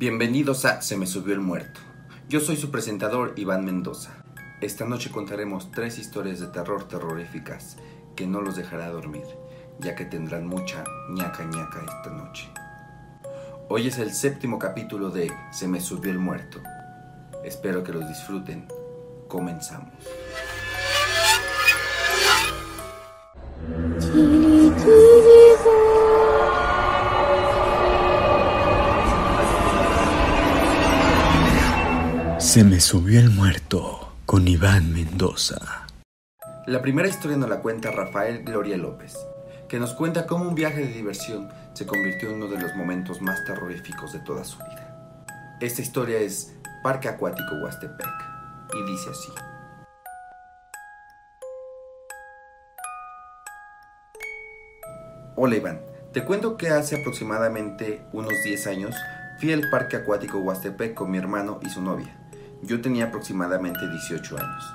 Bienvenidos a Se me subió el muerto. Yo soy su presentador Iván Mendoza. Esta noche contaremos tres historias de terror terroríficas que no los dejará dormir, ya que tendrán mucha ñaca ñaca esta noche. Hoy es el séptimo capítulo de Se me subió el muerto. Espero que los disfruten. Comenzamos. Se me subió el muerto con Iván Mendoza. La primera historia nos la cuenta Rafael Gloria López, que nos cuenta cómo un viaje de diversión se convirtió en uno de los momentos más terroríficos de toda su vida. Esta historia es Parque Acuático Huastepec y dice así. Hola Iván, te cuento que hace aproximadamente unos 10 años fui al Parque Acuático Huastepec con mi hermano y su novia. Yo tenía aproximadamente 18 años.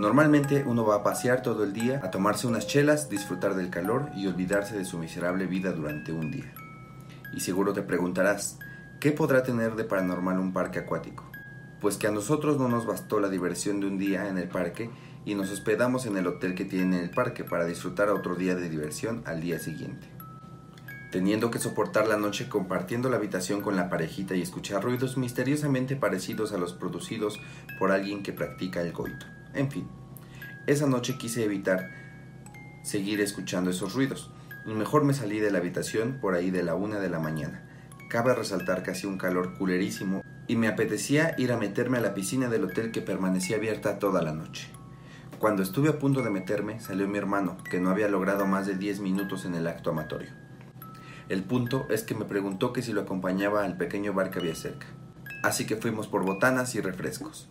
Normalmente uno va a pasear todo el día, a tomarse unas chelas, disfrutar del calor y olvidarse de su miserable vida durante un día. Y seguro te preguntarás, ¿qué podrá tener de paranormal un parque acuático? Pues que a nosotros no nos bastó la diversión de un día en el parque y nos hospedamos en el hotel que tiene el parque para disfrutar otro día de diversión al día siguiente teniendo que soportar la noche compartiendo la habitación con la parejita y escuchar ruidos misteriosamente parecidos a los producidos por alguien que practica el coito. En fin, esa noche quise evitar seguir escuchando esos ruidos, y mejor me salí de la habitación por ahí de la una de la mañana. Cabe resaltar que hacía un calor culerísimo y me apetecía ir a meterme a la piscina del hotel que permanecía abierta toda la noche. Cuando estuve a punto de meterme, salió mi hermano, que no había logrado más de 10 minutos en el acto amatorio. El punto es que me preguntó que si lo acompañaba al pequeño bar que había cerca. Así que fuimos por botanas y refrescos.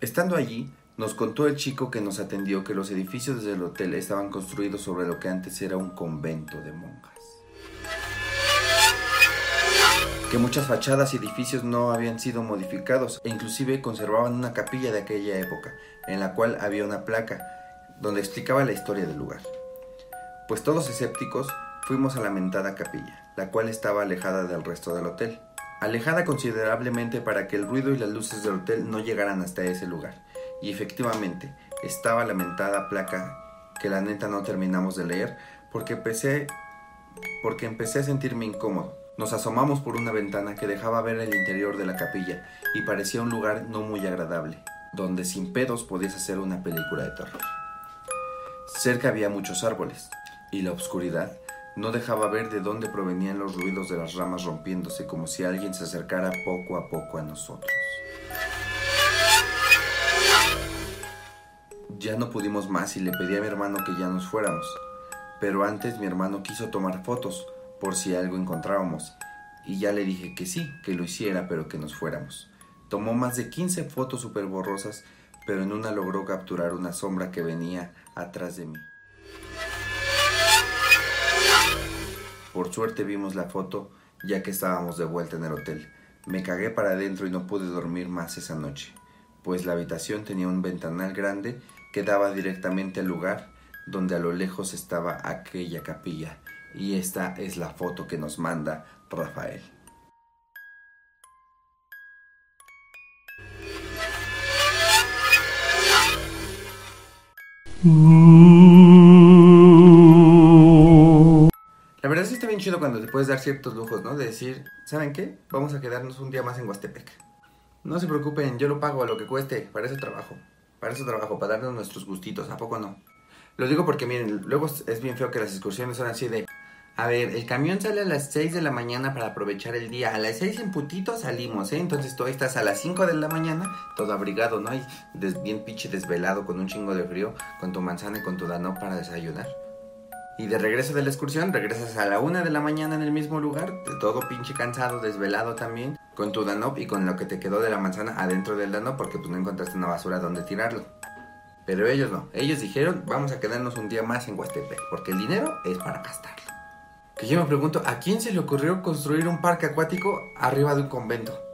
Estando allí, nos contó el chico que nos atendió que los edificios del hotel estaban construidos sobre lo que antes era un convento de monjas. Que muchas fachadas y edificios no habían sido modificados e inclusive conservaban una capilla de aquella época, en la cual había una placa donde explicaba la historia del lugar. Pues todos escépticos fuimos a la mentada capilla, la cual estaba alejada del resto del hotel. Alejada considerablemente para que el ruido y las luces del hotel no llegaran hasta ese lugar. Y efectivamente, estaba la mentada placa que la neta no terminamos de leer porque empecé, porque empecé a sentirme incómodo. Nos asomamos por una ventana que dejaba ver el interior de la capilla y parecía un lugar no muy agradable, donde sin pedos podías hacer una película de terror. Cerca había muchos árboles y la oscuridad no dejaba ver de dónde provenían los ruidos de las ramas rompiéndose como si alguien se acercara poco a poco a nosotros. Ya no pudimos más y le pedí a mi hermano que ya nos fuéramos. Pero antes mi hermano quiso tomar fotos por si algo encontrábamos. Y ya le dije que sí, que lo hiciera, pero que nos fuéramos. Tomó más de 15 fotos super borrosas, pero en una logró capturar una sombra que venía atrás de mí. Por suerte vimos la foto ya que estábamos de vuelta en el hotel. Me cagué para adentro y no pude dormir más esa noche, pues la habitación tenía un ventanal grande que daba directamente al lugar donde a lo lejos estaba aquella capilla. Y esta es la foto que nos manda Rafael. La está bien chido cuando te puedes dar ciertos lujos, ¿no? De decir, ¿saben qué? Vamos a quedarnos un día más en Huastepec. No se preocupen, yo lo pago a lo que cueste, para ese trabajo. Para ese trabajo, para darnos nuestros gustitos, ¿a poco no? Lo digo porque miren, luego es bien feo que las excursiones son así de... A ver, el camión sale a las 6 de la mañana para aprovechar el día. A las 6 en putito salimos, ¿eh? Entonces tú estás a las 5 de la mañana, todo abrigado, ¿no? Y bien pinche desvelado, con un chingo de frío, con tu manzana y con tu dano para desayunar. Y de regreso de la excursión, regresas a la una de la mañana en el mismo lugar, todo pinche cansado, desvelado también, con tu Danop y con lo que te quedó de la manzana adentro del Danop porque tú no encontraste una basura donde tirarlo. Pero ellos no, ellos dijeron, vamos a quedarnos un día más en Huastepec, porque el dinero es para gastarlo. Que yo me pregunto, ¿a quién se le ocurrió construir un parque acuático arriba de un convento?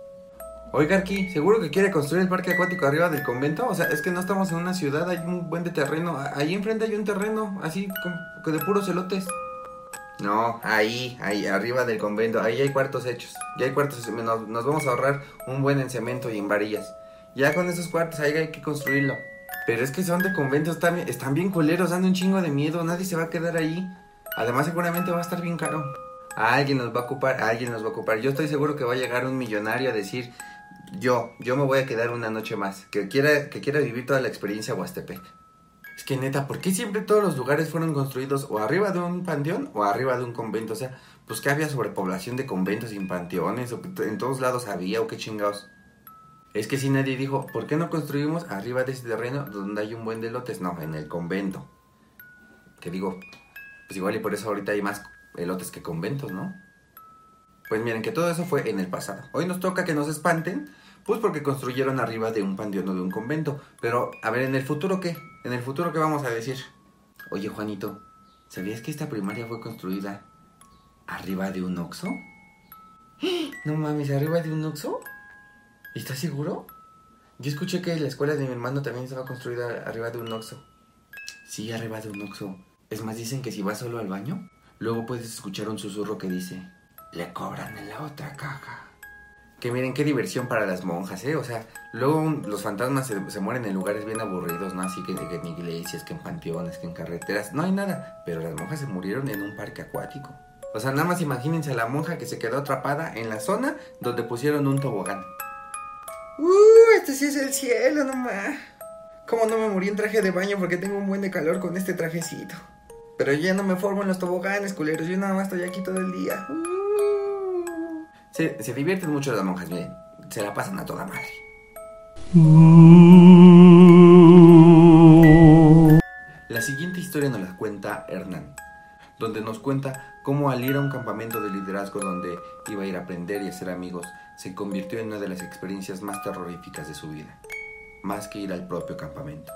Oiga, aquí, ¿seguro que quiere construir el parque acuático arriba del convento? O sea, es que no estamos en una ciudad, hay un buen de terreno. Ahí enfrente hay un terreno, así como de puros elotes. No, ahí, ahí, arriba del convento, ahí hay cuartos hechos. Ya hay cuartos, nos, nos vamos a ahorrar un buen en cemento y en varillas. Ya con esos cuartos ahí hay que construirlo. Pero es que son de conventos, están, están bien culeros, dan un chingo de miedo, nadie se va a quedar ahí. Además seguramente va a estar bien caro. alguien nos va a ocupar, alguien nos va a ocupar. Yo estoy seguro que va a llegar un millonario a decir, yo, yo me voy a quedar una noche más, que quiera, que quiera vivir toda la experiencia Huastepec. Es que neta, ¿por qué siempre todos los lugares fueron construidos o arriba de un panteón o arriba de un convento? O sea, pues que había sobrepoblación de conventos y panteones, o en todos lados había, o qué chingados. Es que si nadie dijo, ¿por qué no construimos arriba de ese terreno donde hay un buen de lotes? No, en el convento. Que digo, pues igual y por eso ahorita hay más elotes que conventos, ¿no? Pues miren que todo eso fue en el pasado. Hoy nos toca que nos espanten, pues porque construyeron arriba de un panteón o de un convento. Pero, a ver, ¿en el futuro qué? ¿En el futuro qué vamos a decir? Oye, Juanito, ¿sabías que esta primaria fue construida arriba de un oxo? No mames, ¿arriba de un oxo? ¿Estás seguro? Yo escuché que la escuela de mi hermano también estaba construida arriba de un oxo. Sí, arriba de un oxo. Es más, dicen que si vas solo al baño, luego puedes escuchar un susurro que dice, le cobran en la otra caja. Que miren qué diversión para las monjas, ¿eh? O sea, luego los fantasmas se, mueren en lugares bien aburridos, ¿no? Así que, que en iglesias, que en panteones, que en carreteras. No hay nada. Pero las monjas se murieron en un parque acuático. O sea, nada más imagínense a la monja que se quedó atrapada en la zona donde pusieron un tobogán. Uh, este sí es el cielo nomás. Como no me morí en traje de baño porque tengo un buen de calor con este trajecito. Pero ya no me formo en los toboganes, culeros. Yo nada más estoy aquí todo el día. Uh. Se, se divierten mucho las monjas, miren. Se la pasan a toda madre. La siguiente historia nos la cuenta Hernán, donde nos cuenta cómo al ir a un campamento de liderazgo donde iba a ir a aprender y hacer amigos, se convirtió en una de las experiencias más terroríficas de su vida, más que ir al propio campamento.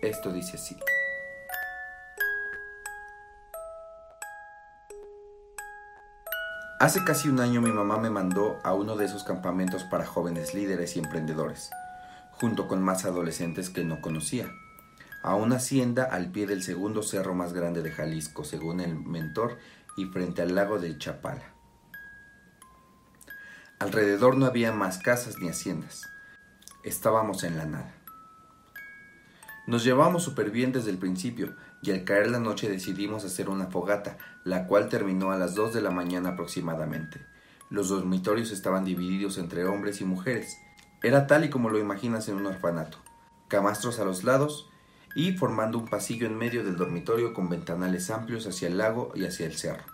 Esto dice así. Hace casi un año mi mamá me mandó a uno de esos campamentos para jóvenes líderes y emprendedores, junto con más adolescentes que no conocía, a una hacienda al pie del segundo cerro más grande de Jalisco, según el mentor, y frente al lago de Chapala. Alrededor no había más casas ni haciendas. Estábamos en la nada. Nos llevamos súper bien desde el principio y al caer la noche decidimos hacer una fogata, la cual terminó a las 2 de la mañana aproximadamente. Los dormitorios estaban divididos entre hombres y mujeres. Era tal y como lo imaginas en un orfanato. Camastros a los lados y formando un pasillo en medio del dormitorio con ventanales amplios hacia el lago y hacia el cerro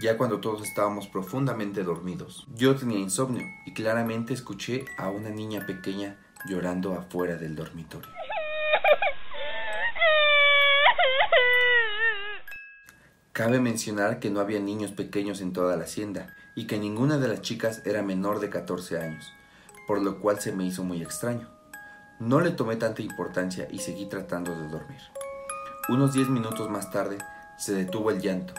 ya cuando todos estábamos profundamente dormidos. Yo tenía insomnio y claramente escuché a una niña pequeña llorando afuera del dormitorio. Cabe mencionar que no había niños pequeños en toda la hacienda y que ninguna de las chicas era menor de 14 años, por lo cual se me hizo muy extraño. No le tomé tanta importancia y seguí tratando de dormir. Unos 10 minutos más tarde se detuvo el llanto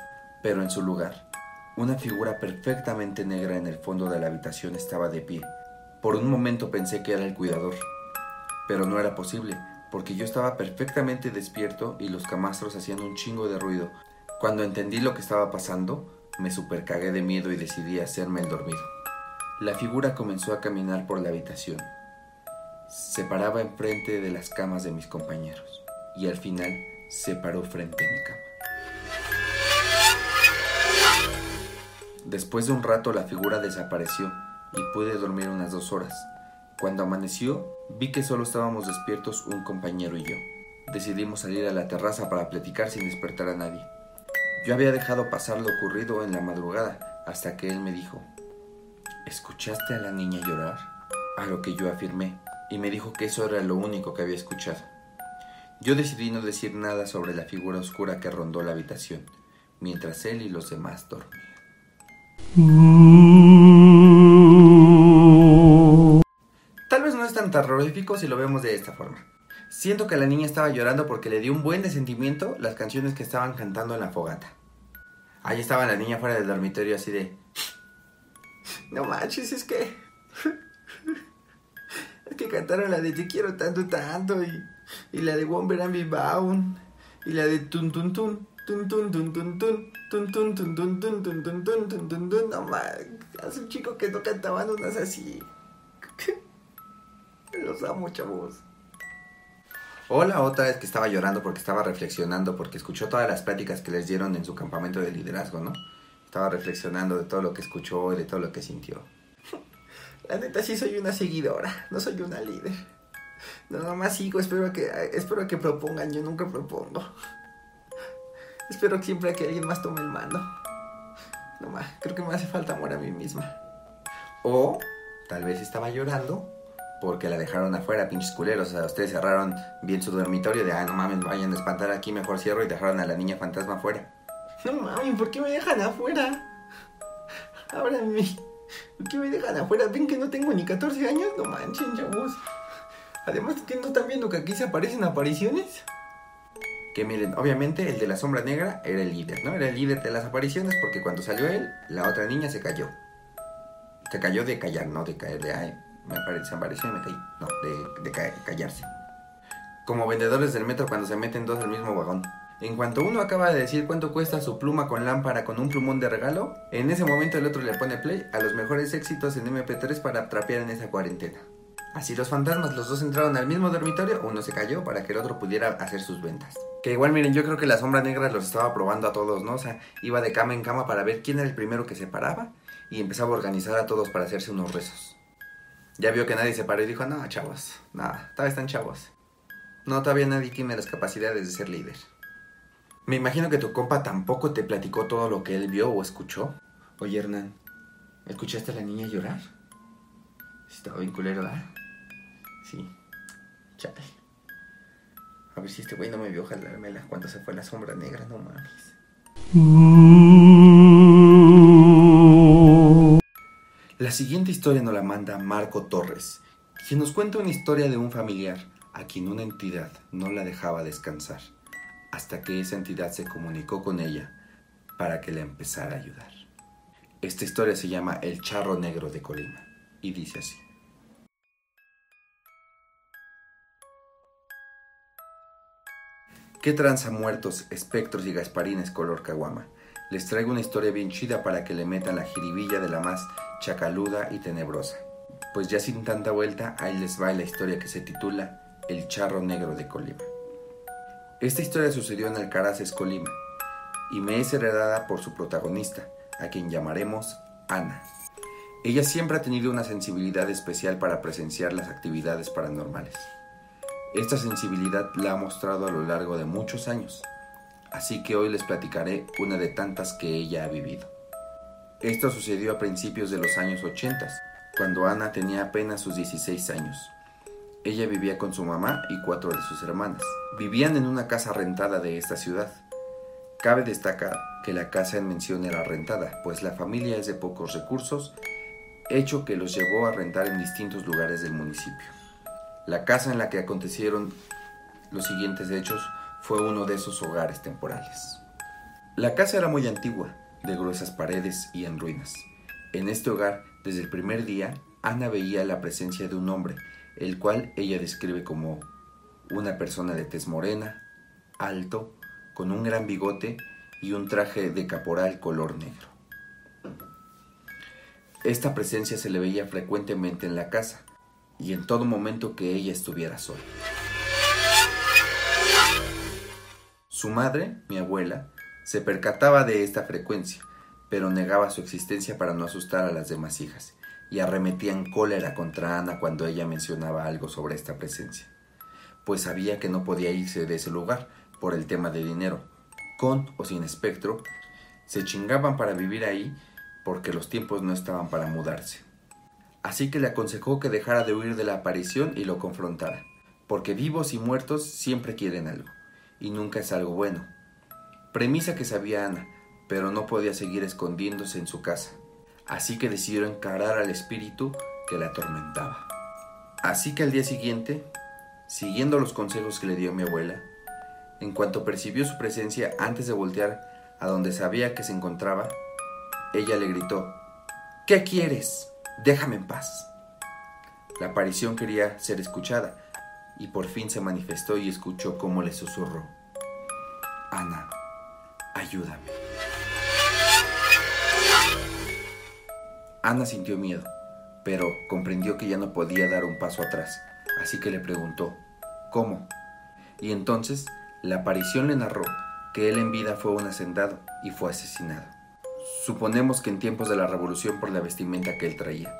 pero en su lugar, una figura perfectamente negra en el fondo de la habitación estaba de pie. Por un momento pensé que era el cuidador, pero no era posible, porque yo estaba perfectamente despierto y los camastros hacían un chingo de ruido. Cuando entendí lo que estaba pasando, me supercagué de miedo y decidí hacerme el dormido. La figura comenzó a caminar por la habitación. Se paraba enfrente de las camas de mis compañeros y al final se paró frente a mi cama. Después de un rato la figura desapareció y pude dormir unas dos horas. Cuando amaneció, vi que solo estábamos despiertos un compañero y yo. Decidimos salir a la terraza para platicar sin despertar a nadie. Yo había dejado pasar lo ocurrido en la madrugada hasta que él me dijo, ¿escuchaste a la niña llorar? A lo que yo afirmé, y me dijo que eso era lo único que había escuchado. Yo decidí no decir nada sobre la figura oscura que rondó la habitación, mientras él y los demás dormían. Tal vez no es tan terrorífico si lo vemos de esta forma. Siento que la niña estaba llorando porque le dio un buen de sentimiento las canciones que estaban cantando en la fogata. Ahí estaba la niña fuera del dormitorio así de... No manches, es que... Es que cantaron la de Te quiero tanto, tanto y, y la de Womber and Bound y la de Tun Tun Tun. Tun, tun, tun, tun, tun, tun, tun, tun, tun, tun, tun, tun, tun, tun, tun, tun. No hace un chico que no cantaban unas así. Los amo, chavos. Hola, otra vez que estaba llorando porque estaba reflexionando, porque escuchó todas las pláticas que les dieron en su campamento de liderazgo, ¿no? Estaba reflexionando de todo lo que escuchó y de todo lo que sintió. La neta sí soy una seguidora, no soy una líder. No, nomás sigo, espero que, espero que propongan, yo nunca propongo. Espero que siempre que alguien más tome el mando. No más, creo que me hace falta amor a mí misma. O tal vez estaba llorando porque la dejaron afuera, pinches culeros. O sea, ustedes cerraron bien su dormitorio de, ah, no mames, vayan a espantar aquí, mejor cierro y dejaron a la niña fantasma afuera. No mames, ¿por qué me dejan afuera? mí. ¿por qué me dejan afuera? ¿Ven que no tengo ni 14 años? No manchen, chavos. Además, ¿que no están viendo que aquí se aparecen apariciones? Que miren, obviamente el de la sombra negra era el líder, ¿no? Era el líder de las apariciones porque cuando salió él, la otra niña se cayó. Se cayó de callar, no de caer de, ay, me apareció, apareció y me caí. No, de, callarse. Como vendedores del metro cuando se meten dos al mismo vagón. En cuanto uno acaba de decir cuánto cuesta su pluma con lámpara con un plumón de regalo, en ese momento el otro le pone play a los mejores éxitos en MP3 para trapear en esa cuarentena. Así los fantasmas, los dos entraron al mismo dormitorio, uno se cayó para que el otro pudiera hacer sus ventas. Que igual miren, yo creo que la sombra negra los estaba probando a todos, ¿no? O sea, iba de cama en cama para ver quién era el primero que se paraba y empezaba a organizar a todos para hacerse unos rezos. Ya vio que nadie se paró y dijo, no, chavos, nada, todavía están chavos. No, todavía nadie tiene las capacidades de ser líder. Me imagino que tu compa tampoco te platicó todo lo que él vio o escuchó. Oye, Hernán, ¿escuchaste a la niña llorar? Estaba bien culero, ¿verdad? Sí. Chale. A ver si este güey no me vio jalármela cuando se fue la sombra negra, no mames. La siguiente historia nos la manda Marco Torres, quien nos cuenta una historia de un familiar a quien una entidad no la dejaba descansar, hasta que esa entidad se comunicó con ella para que la empezara a ayudar. Esta historia se llama El Charro Negro de Colima y dice así. ¿Qué tranza muertos, espectros y gasparines color caguama? Les traigo una historia bien chida para que le metan la jiribilla de la más chacaluda y tenebrosa. Pues ya sin tanta vuelta, ahí les va la historia que se titula El charro negro de Colima. Esta historia sucedió en Alcaraces, Colima, y me es heredada por su protagonista, a quien llamaremos Ana. Ella siempre ha tenido una sensibilidad especial para presenciar las actividades paranormales. Esta sensibilidad la ha mostrado a lo largo de muchos años, así que hoy les platicaré una de tantas que ella ha vivido. Esto sucedió a principios de los años 80, cuando Ana tenía apenas sus 16 años. Ella vivía con su mamá y cuatro de sus hermanas. Vivían en una casa rentada de esta ciudad. Cabe destacar que la casa en mención era rentada, pues la familia es de pocos recursos, hecho que los llevó a rentar en distintos lugares del municipio. La casa en la que acontecieron los siguientes hechos fue uno de esos hogares temporales. La casa era muy antigua, de gruesas paredes y en ruinas. En este hogar, desde el primer día, Ana veía la presencia de un hombre, el cual ella describe como una persona de tez morena, alto, con un gran bigote y un traje de caporal color negro. Esta presencia se le veía frecuentemente en la casa y en todo momento que ella estuviera sola. Su madre, mi abuela, se percataba de esta frecuencia, pero negaba su existencia para no asustar a las demás hijas, y arremetía en cólera contra Ana cuando ella mencionaba algo sobre esta presencia, pues sabía que no podía irse de ese lugar por el tema de dinero. Con o sin espectro, se chingaban para vivir ahí porque los tiempos no estaban para mudarse. Así que le aconsejó que dejara de huir de la aparición y lo confrontara, porque vivos y muertos siempre quieren algo, y nunca es algo bueno, Premisa que sabía Ana, pero no podía seguir escondiéndose en su casa, así que decidió encarar al espíritu que la atormentaba. Así que al día siguiente, siguiendo los consejos que le dio mi abuela, en cuanto percibió su presencia antes de voltear a donde sabía que se encontraba, ella le gritó, ¿Qué quieres? Déjame en paz. La aparición quería ser escuchada y por fin se manifestó y escuchó cómo le susurró. Ana, ayúdame. Ana sintió miedo, pero comprendió que ya no podía dar un paso atrás, así que le preguntó, ¿cómo? Y entonces la aparición le narró que él en vida fue un hacendado y fue asesinado. Suponemos que en tiempos de la revolución por la vestimenta que él traía.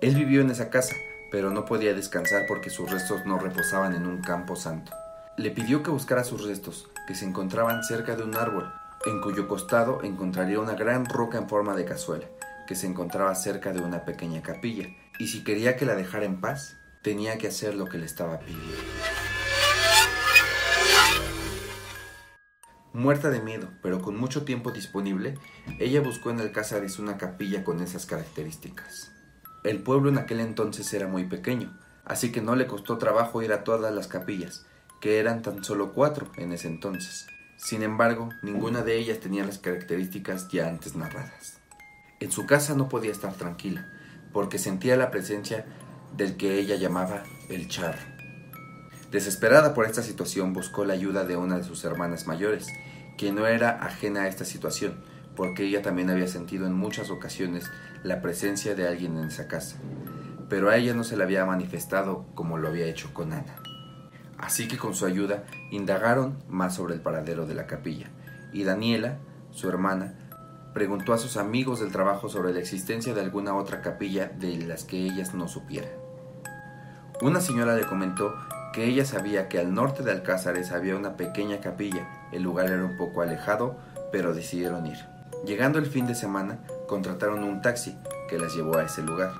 Él vivió en esa casa, pero no podía descansar porque sus restos no reposaban en un campo santo. Le pidió que buscara sus restos, que se encontraban cerca de un árbol, en cuyo costado encontraría una gran roca en forma de cazuela, que se encontraba cerca de una pequeña capilla, y si quería que la dejara en paz, tenía que hacer lo que le estaba pidiendo. Muerta de miedo, pero con mucho tiempo disponible, ella buscó en el Cázares una capilla con esas características. El pueblo en aquel entonces era muy pequeño, así que no le costó trabajo ir a todas las capillas, que eran tan solo cuatro en ese entonces. Sin embargo, ninguna de ellas tenía las características ya antes narradas. En su casa no podía estar tranquila, porque sentía la presencia del que ella llamaba el charro. Desesperada por esta situación, buscó la ayuda de una de sus hermanas mayores, quien no era ajena a esta situación, porque ella también había sentido en muchas ocasiones la presencia de alguien en esa casa, pero a ella no se le había manifestado como lo había hecho con Ana. Así que con su ayuda indagaron más sobre el paradero de la capilla, y Daniela, su hermana, preguntó a sus amigos del trabajo sobre la existencia de alguna otra capilla de las que ellas no supieran. Una señora le comentó que ella sabía que al norte de Alcázares había una pequeña capilla, el lugar era un poco alejado, pero decidieron ir. Llegando el fin de semana, contrataron un taxi que las llevó a ese lugar.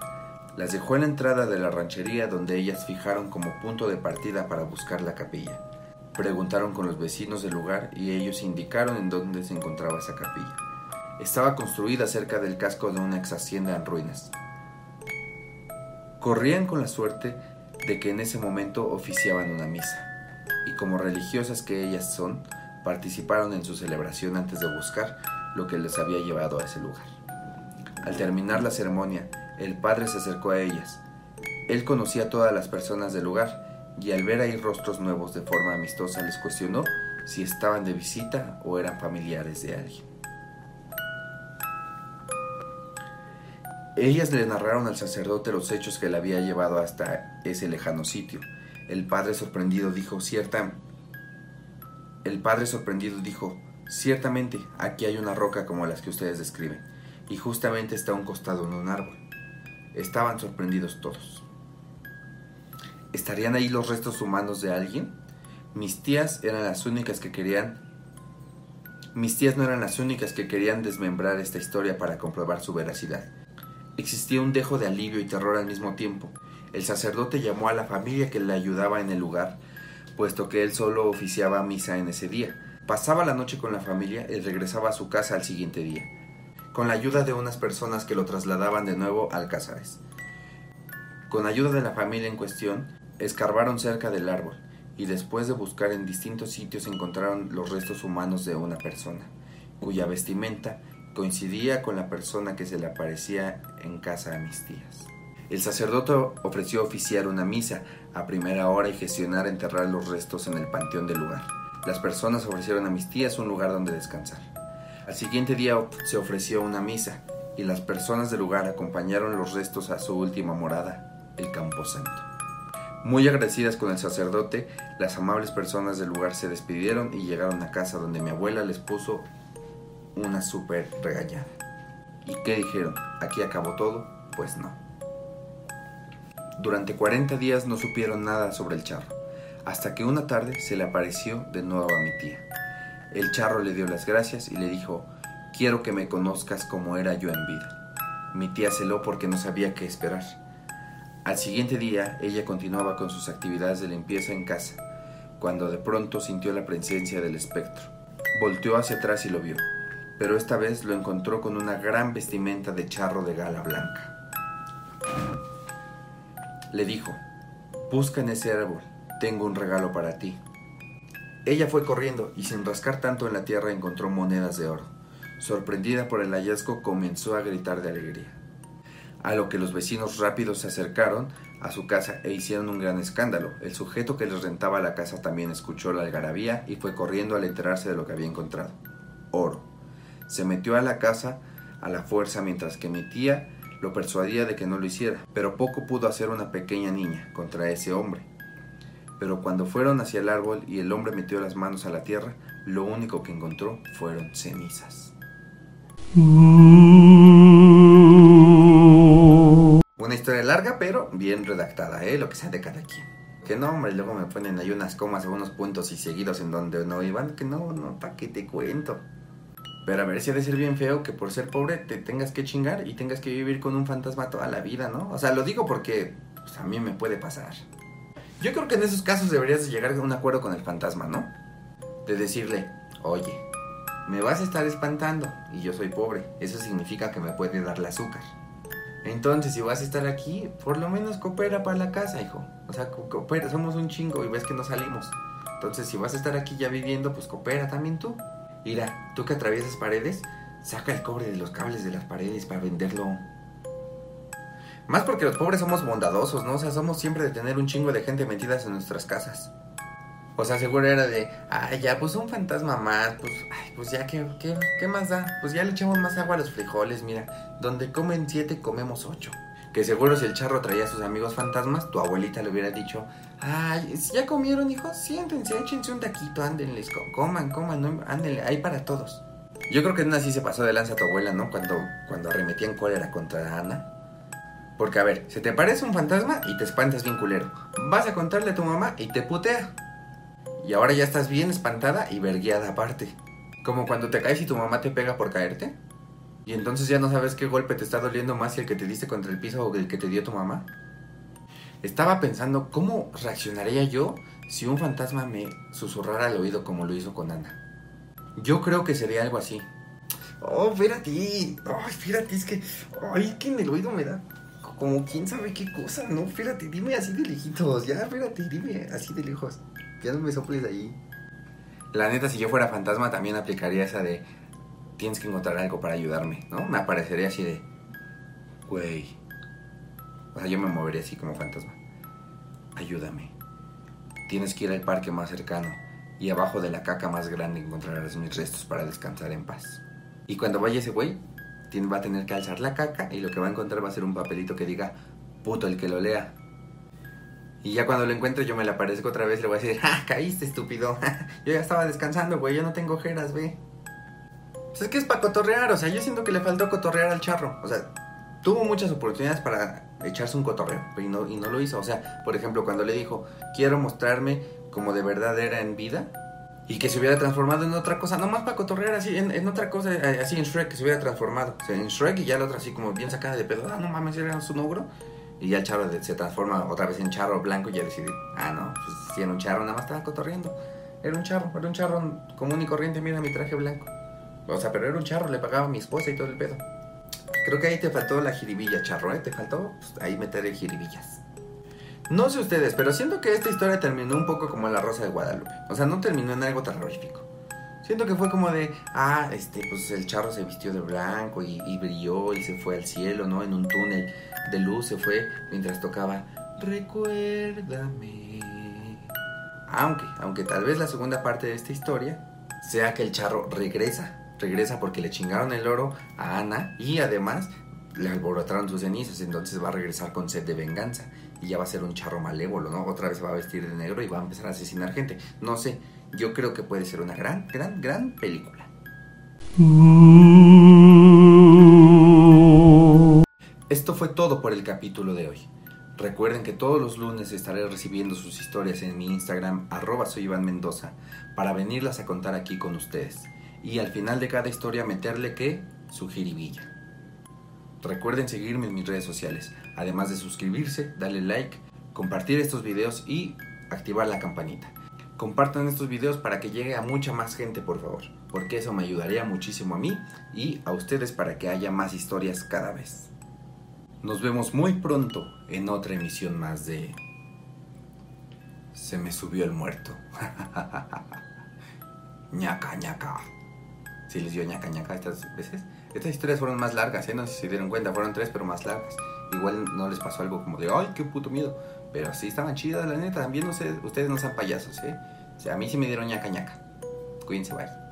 Las dejó en la entrada de la ranchería donde ellas fijaron como punto de partida para buscar la capilla. Preguntaron con los vecinos del lugar y ellos indicaron en dónde se encontraba esa capilla. Estaba construida cerca del casco de una ex hacienda en ruinas. Corrían con la suerte de que en ese momento oficiaban una misa, y como religiosas que ellas son, participaron en su celebración antes de buscar lo que les había llevado a ese lugar. Al terminar la ceremonia, el padre se acercó a ellas. Él conocía a todas las personas del lugar y al ver ahí rostros nuevos de forma amistosa les cuestionó si estaban de visita o eran familiares de alguien. Ellas le narraron al sacerdote los hechos que le había llevado hasta ese lejano sitio. El padre sorprendido dijo, cierta... El padre sorprendido dijo, ciertamente, aquí hay una roca como las que ustedes describen, y justamente está a un costado en un árbol. Estaban sorprendidos todos. ¿Estarían ahí los restos humanos de alguien? Mis tías eran las únicas que querían... Mis tías no eran las únicas que querían desmembrar esta historia para comprobar su veracidad. Existía un dejo de alivio y terror al mismo tiempo. El sacerdote llamó a la familia que le ayudaba en el lugar, puesto que él solo oficiaba misa en ese día. Pasaba la noche con la familia y regresaba a su casa al siguiente día, con la ayuda de unas personas que lo trasladaban de nuevo al Cázares. Con ayuda de la familia en cuestión, escarbaron cerca del árbol y después de buscar en distintos sitios encontraron los restos humanos de una persona, cuya vestimenta coincidía con la persona que se le aparecía en casa a mis tías. El sacerdote ofreció oficiar una misa a primera hora y gestionar enterrar los restos en el panteón del lugar. Las personas ofrecieron a mis tías un lugar donde descansar. Al siguiente día se ofreció una misa y las personas del lugar acompañaron los restos a su última morada, el Camposanto. Muy agradecidas con el sacerdote, las amables personas del lugar se despidieron y llegaron a casa donde mi abuela les puso una súper regañada. ¿Y qué dijeron? ¿Aquí acabó todo? Pues no. Durante 40 días no supieron nada sobre el charro, hasta que una tarde se le apareció de nuevo a mi tía. El charro le dio las gracias y le dijo, quiero que me conozcas como era yo en vida. Mi tía celó porque no sabía qué esperar. Al siguiente día ella continuaba con sus actividades de limpieza en casa, cuando de pronto sintió la presencia del espectro. Volteó hacia atrás y lo vio pero esta vez lo encontró con una gran vestimenta de charro de gala blanca. Le dijo, busca en ese árbol, tengo un regalo para ti. Ella fue corriendo y sin rascar tanto en la tierra encontró monedas de oro. Sorprendida por el hallazgo comenzó a gritar de alegría. A lo que los vecinos rápidos se acercaron a su casa e hicieron un gran escándalo. El sujeto que les rentaba la casa también escuchó la algarabía y fue corriendo al enterarse de lo que había encontrado. oro. Se metió a la casa a la fuerza mientras que mi tía lo persuadía de que no lo hiciera, pero poco pudo hacer una pequeña niña contra ese hombre. Pero cuando fueron hacia el árbol y el hombre metió las manos a la tierra, lo único que encontró fueron cenizas. Una historia larga, pero bien redactada, ¿eh? Lo que sea de cada quien. Que no, hombre, luego me ponen ahí unas comas o unos puntos y seguidos en donde no iban. Que no, no, ¿para qué te cuento? Pero a ver de ser bien feo que por ser pobre te tengas que chingar y tengas que vivir con un fantasma toda la vida, ¿no? O sea, lo digo porque pues, a mí me puede pasar. Yo creo que en esos casos deberías llegar a un acuerdo con el fantasma, ¿no? De decirle, oye, me vas a estar espantando y yo soy pobre. Eso significa que me puede dar azúcar. Entonces, si vas a estar aquí, por lo menos coopera para la casa, hijo. O sea, coopera, somos un chingo y ves que no salimos. Entonces, si vas a estar aquí ya viviendo, pues coopera también tú. Mira, tú que atraviesas paredes, saca el cobre de los cables de las paredes para venderlo. Más porque los pobres somos bondadosos, ¿no? O sea, somos siempre de tener un chingo de gente metidas en nuestras casas. O sea, seguro era de, ay, ya, pues un fantasma más, pues, ay, pues ya, ¿qué, qué, qué más da? Pues ya le echamos más agua a los frijoles, mira, donde comen siete, comemos ocho. Que seguro si el charro traía a sus amigos fantasmas, tu abuelita le hubiera dicho, ay, ¿ya comieron, hijos? Siéntense, échense un taquito, ándenles, coman, coman, ándenle, hay para todos. Yo creo que en así se pasó de lanza tu abuela, ¿no? Cuando, cuando arremetía en cólera contra Ana. Porque, a ver, se te parece un fantasma y te espantas bien culero. Vas a contarle a tu mamá y te putea. Y ahora ya estás bien espantada y vergueada aparte. Como cuando te caes y tu mamá te pega por caerte. Y entonces ya no sabes qué golpe te está doliendo más si el que te diste contra el piso o el que te dio tu mamá. Estaba pensando cómo reaccionaría yo si un fantasma me susurrara al oído como lo hizo con Ana. Yo creo que sería algo así. Oh, espérate. Ay, espérate, es que. Ay, que en el oído me da. Como quién sabe qué cosa, ¿no? Espérate, dime así de lejitos. Ya, espérate, dime así de lejos. Ya no me soples ahí. La neta, si yo fuera fantasma, también aplicaría esa de. Tienes que encontrar algo para ayudarme, ¿no? Me aparecería así de. Güey. O sea, yo me movería así como fantasma. Ayúdame. Tienes que ir al parque más cercano. Y abajo de la caca más grande encontrarás mis restos para descansar en paz. Y cuando vaya ese güey, va a tener que alzar la caca y lo que va a encontrar va a ser un papelito que diga, puto el que lo lea. Y ya cuando lo encuentre yo me le aparezco otra vez le voy a decir, ¡ah, caíste estúpido! yo ya estaba descansando, güey, yo no tengo ojeras, ve. Pues es que es para cotorrear, o sea, yo siento que le faltó cotorrear al charro. O sea, tuvo muchas oportunidades para echarse un cotorreo y no, y no lo hizo. O sea, por ejemplo, cuando le dijo, quiero mostrarme como de verdad era en vida, y que se hubiera transformado en otra cosa, nomás para cotorrear así, en, otra cosa, eh, así en Shrek, que se hubiera transformado. En Shrek y ya la otra así como bien sacada de pedo, ah, no mames, era un ogro. Y ya el charro se transforma otra vez en charro blanco y ya decide, ah, no, pues si era un charro, nada más estaba cotorreando. Era un charro, era un charro común y corriente, mira mi traje blanco. O sea, pero era un charro, le pagaba a mi esposa y todo el pedo. Creo que ahí te faltó la jiribilla, charro, ¿eh? Te faltó pues, ahí meter el jiribillas. No sé ustedes, pero siento que esta historia terminó un poco como la Rosa de Guadalupe. O sea, no terminó en algo terrorífico. Siento que fue como de, ah, este, pues el charro se vistió de blanco y, brilló y se fue al cielo, ¿no? En un túnel de luz se fue mientras tocaba Recuérdame. Aunque, aunque tal vez la segunda parte de esta historia sea que el charro regresa. Regresa porque le chingaron el oro a Ana y además le alborotaron sus cenizas, entonces va a regresar con sed de venganza y ya va a ser un charro malévolo, ¿no? Otra vez va a vestir de negro y va a empezar a asesinar gente. No sé, yo creo que puede ser una gran, gran, gran película. Esto fue todo por el capítulo de hoy. Recuerden que todos los lunes estaré recibiendo sus historias en mi Instagram, arroba soy Iván Mendoza, para venirlas a contar aquí con ustedes. Y al final de cada historia meterle que su jiribilla. Recuerden seguirme en mis redes sociales, además de suscribirse, darle like, compartir estos videos y activar la campanita. Compartan estos videos para que llegue a mucha más gente, por favor, porque eso me ayudaría muchísimo a mí y a ustedes para que haya más historias cada vez. Nos vemos muy pronto en otra emisión más de... Se me subió el muerto. ñaca, ñaca. ¿Sí les dio ñaca, ñaca estas veces? Estas historias fueron más largas, ¿eh? No sé si se dieron cuenta, fueron tres, pero más largas. Igual no les pasó algo como de, ay, qué puto miedo. Pero sí estaban chidas, la neta. También no sé, ustedes no sean payasos, ¿eh? O sea, a mí sí me dieron ñaca ñaca. Cuídense, bye.